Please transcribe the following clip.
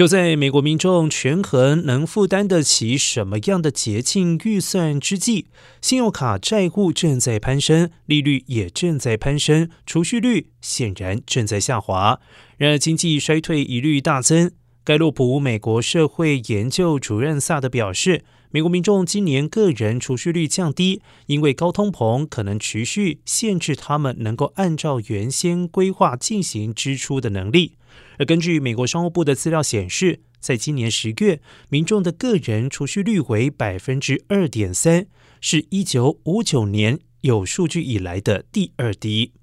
就在美国民众权衡能负担得起什么样的节庆预算之际，信用卡债务正在攀升，利率也正在攀升，储蓄率显然正在下滑。然而，经济衰退疑虑大增。盖洛普美国社会研究主任萨德表示。美国民众今年个人储蓄率降低，因为高通膨可能持续限制他们能够按照原先规划进行支出的能力。而根据美国商务部的资料显示，在今年十月，民众的个人储蓄率为百分之二点三，是一九五九年有数据以来的第二低。